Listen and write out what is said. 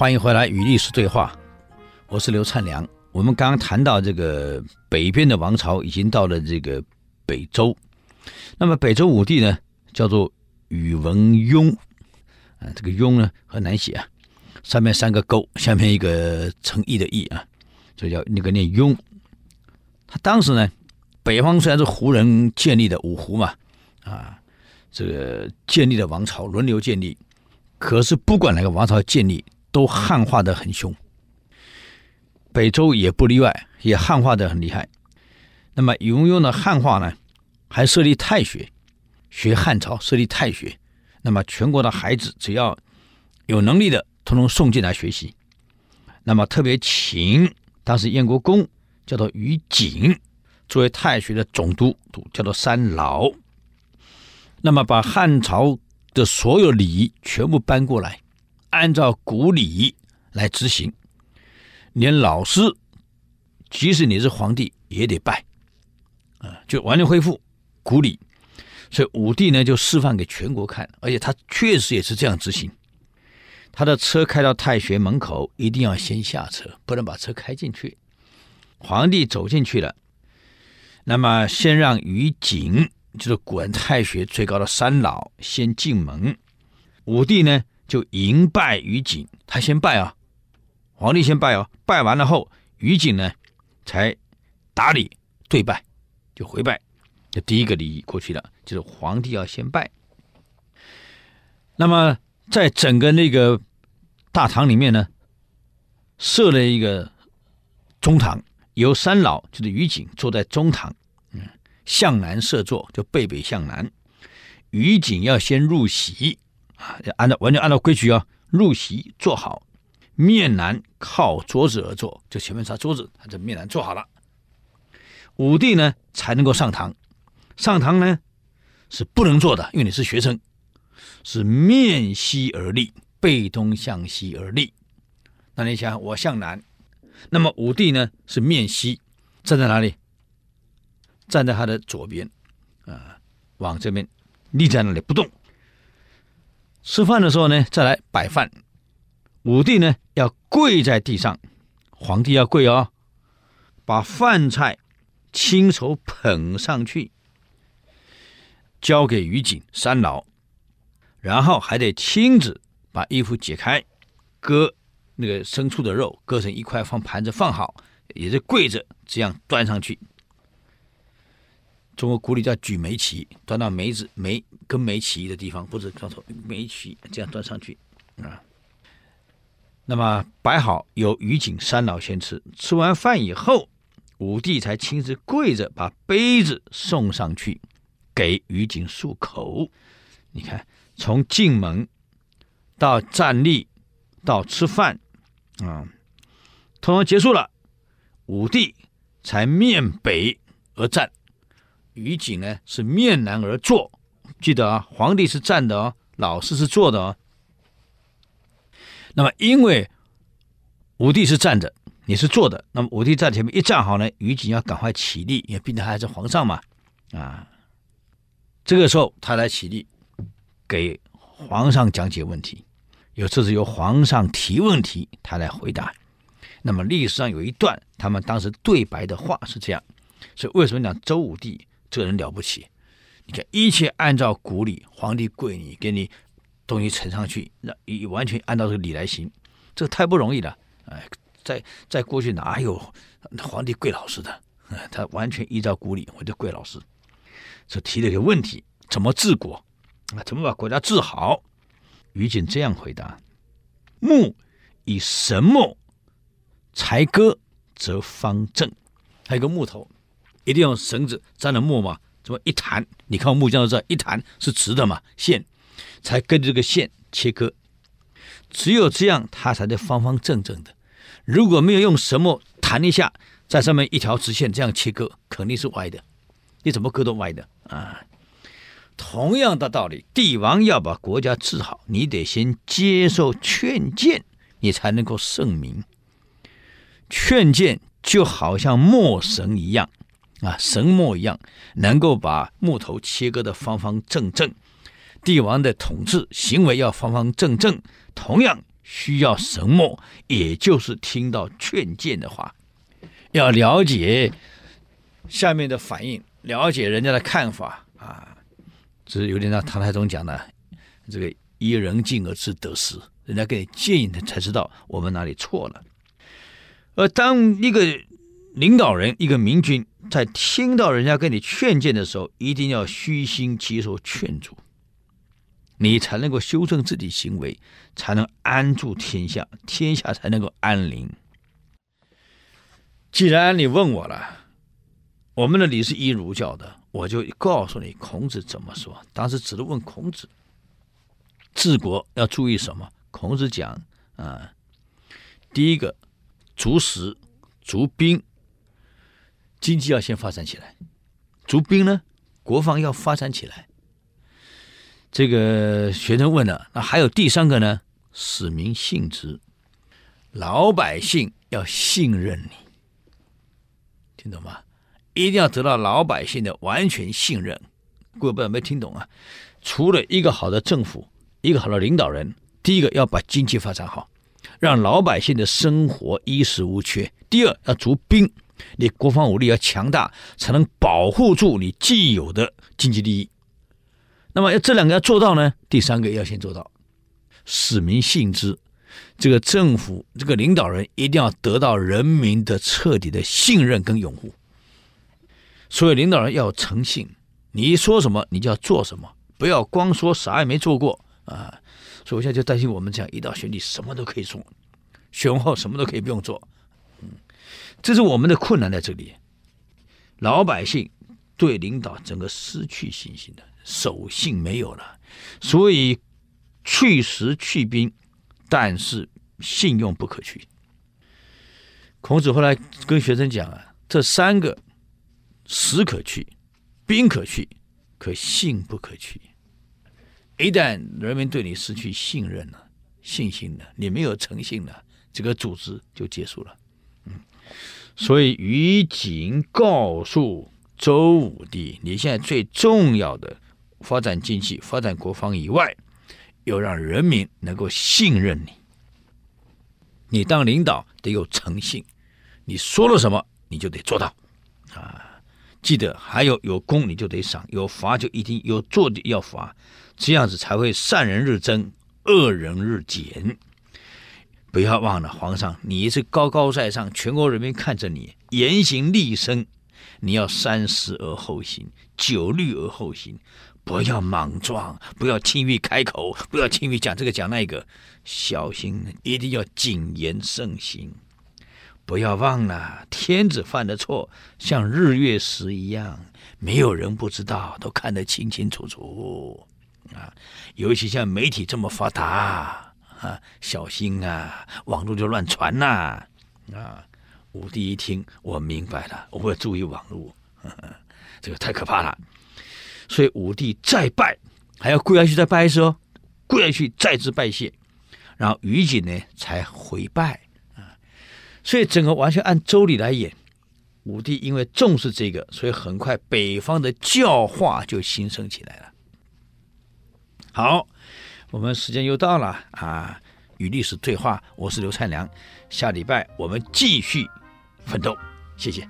欢迎回来与历史对话，我是刘灿良。我们刚刚谈到这个北边的王朝已经到了这个北周，那么北周武帝呢，叫做宇文邕。啊，这个邕呢很难写啊，上面三个勾，下面一个诚意的意啊，所以叫那个念邕。他当时呢，北方虽然是胡人建立的五胡嘛，啊，这个建立的王朝轮流建立，可是不管哪个王朝建立，都汉化的很凶。北周也不例外，也汉化的很厉害。那么宇文邕的汉化呢，还设立太学，学汉朝设立太学。那么全国的孩子只要有能力的，统统送进来学习。那么特别请当时燕国公叫做于景作为太学的总督，叫做三老。那么把汉朝的所有礼仪全部搬过来，按照古礼来执行。连老师，即使你是皇帝，也得拜，啊，就完全恢复古礼。所以武帝呢，就示范给全国看，而且他确实也是这样执行。他的车开到太学门口，一定要先下车，不能把车开进去。皇帝走进去了，那么先让于景，就是管太学最高的三老先进门。武帝呢，就迎拜于景，他先拜啊。皇帝先拜哦，拜完了后，于景呢才打礼对拜，就回拜。这第一个礼仪过去了，就是皇帝要先拜。那么在整个那个大堂里面呢，设了一个中堂，由三老就是于景坐在中堂，嗯，向南设座，就背北向南。于景要先入席，要按照完全按照规矩啊，入席坐好。面南靠桌子而坐，就前面擦桌子，他这面南坐好了。武帝呢才能够上堂，上堂呢是不能坐的，因为你是学生，是面西而立，背东向西而立。那你想，我向南，那么武帝呢是面西，站在哪里？站在他的左边，啊，往这边立在那里不动。吃饭的时候呢，再来摆饭。武帝呢要跪在地上，皇帝要跪哦，把饭菜亲手捧上去，交给于景三老，然后还得亲自把衣服解开，割那个牲畜的肉，割成一块放盘子放好，也是跪着这样端上去。中国古礼叫举梅旗，端到梅子梅跟梅旗的地方，不是叫做梅旗，这样端上去啊。那么摆好，由于景三老先吃。吃完饭以后，武帝才亲自跪着把杯子送上去，给于景漱口。你看，从进门到站立到吃饭，啊，通通结束了，武帝才面北而站，于景呢是面南而坐。记得啊，皇帝是站的哦，老师是坐的哦。那么，因为武帝是站着，你是坐的，那么武帝在前面一站好呢，于景要赶快起立，因为毕竟他还是皇上嘛，啊，这个时候他来起立，给皇上讲解问题，有这是由皇上提问题，他来回答。那么历史上有一段他们当时对白的话是这样，所以为什么讲周武帝这个人了不起？你看一切按照古礼，皇帝跪你，给你。东西呈上去，那你完全按照这个礼来行，这太不容易了。哎，在在过去哪有皇帝跪老师的？他完全依照古礼，我就跪老师。这提了一个问题：怎么治国？怎么把国家治好？于景这样回答：木以什么？才歌，则方正。还有个木头，一定要用绳子沾了墨嘛，这么一弹，你看木匠都知道，一弹是直的嘛，线。才跟着这个线切割，只有这样，它才是方方正正的。如果没有用什么弹一下，在上面一条直线这样切割，肯定是歪的。你怎么割都歪的啊！同样的道理，帝王要把国家治好，你得先接受劝谏，你才能够圣明。劝谏就好像墨绳一样啊，神墨一样，能够把木头切割的方方正正。帝王的统治行为要方方正正，同样需要什么？也就是听到劝谏的话，要了解下面的反应，了解人家的看法啊。这是有点像唐太宗讲的这个“依人进而知得失”，人家给你建议的，才知道我们哪里错了。而当一个领导人、一个明君在听到人家跟你劝谏的时候，一定要虚心接受劝阻。你才能够修正自己行为，才能安住天下，天下才能够安宁。既然你问我了，我们的理是依儒教的，我就告诉你孔子怎么说。当时只能问孔子，治国要注意什么？孔子讲啊，第一个，足食，足兵，经济要先发展起来；足兵呢，国防要发展起来。这个学生问了，那还有第三个呢？使民信之，老百姓要信任你，听懂吗？一定要得到老百姓的完全信任。各位不知道没听懂啊？除了一个好的政府，一个好的领导人，第一个要把经济发展好，让老百姓的生活衣食无缺；第二要足兵，你国防武力要强大，才能保护住你既有的经济利益。那么要这两个要做到呢？第三个要先做到，使民信之。这个政府这个领导人一定要得到人民的彻底的信任跟拥护。所以领导人要诚信，你说什么你就要做什么，不要光说啥也没做过啊。所以我现在就担心我们这样一到选举什么都可以做，选后什么都可以不用做。这是我们的困难在这里，老百姓对领导整个失去信心的。守信没有了，所以去实去兵，但是信用不可去。孔子后来跟学生讲啊，这三个实可去，兵可去，可信不可去。一旦人民对你失去信任了、信心了，你没有诚信了，这个组织就结束了。嗯，所以于景告诉周武帝，你现在最重要的。发展经济、发展国防以外，要让人民能够信任你。你当领导得有诚信，你说了什么你就得做到啊！记得还有有功你就得赏，有罚就一定有做的要罚，这样子才会善人日增，恶人日减。不要忘了，皇上你是高高在上，全国人民看着你言行立身，你要三思而后行，九虑而后行。不要莽撞，不要轻易开口，不要轻易讲这个讲那个，小心，一定要谨言慎行。不要忘了，天子犯的错像日月食一样，没有人不知道，都看得清清楚楚啊。尤其像媒体这么发达啊，小心啊，网络就乱传呐啊，武帝一听，我明白了，我会注意网络，这个太可怕了。所以武帝再拜，还要跪下去再拜一次哦，跪下去再次拜谢，然后于景呢才回拜啊。所以整个完全按周礼来演。武帝因为重视这个，所以很快北方的教化就兴盛起来了。好，我们时间又到了啊，与历史对话，我是刘灿良，下礼拜我们继续奋斗，谢谢。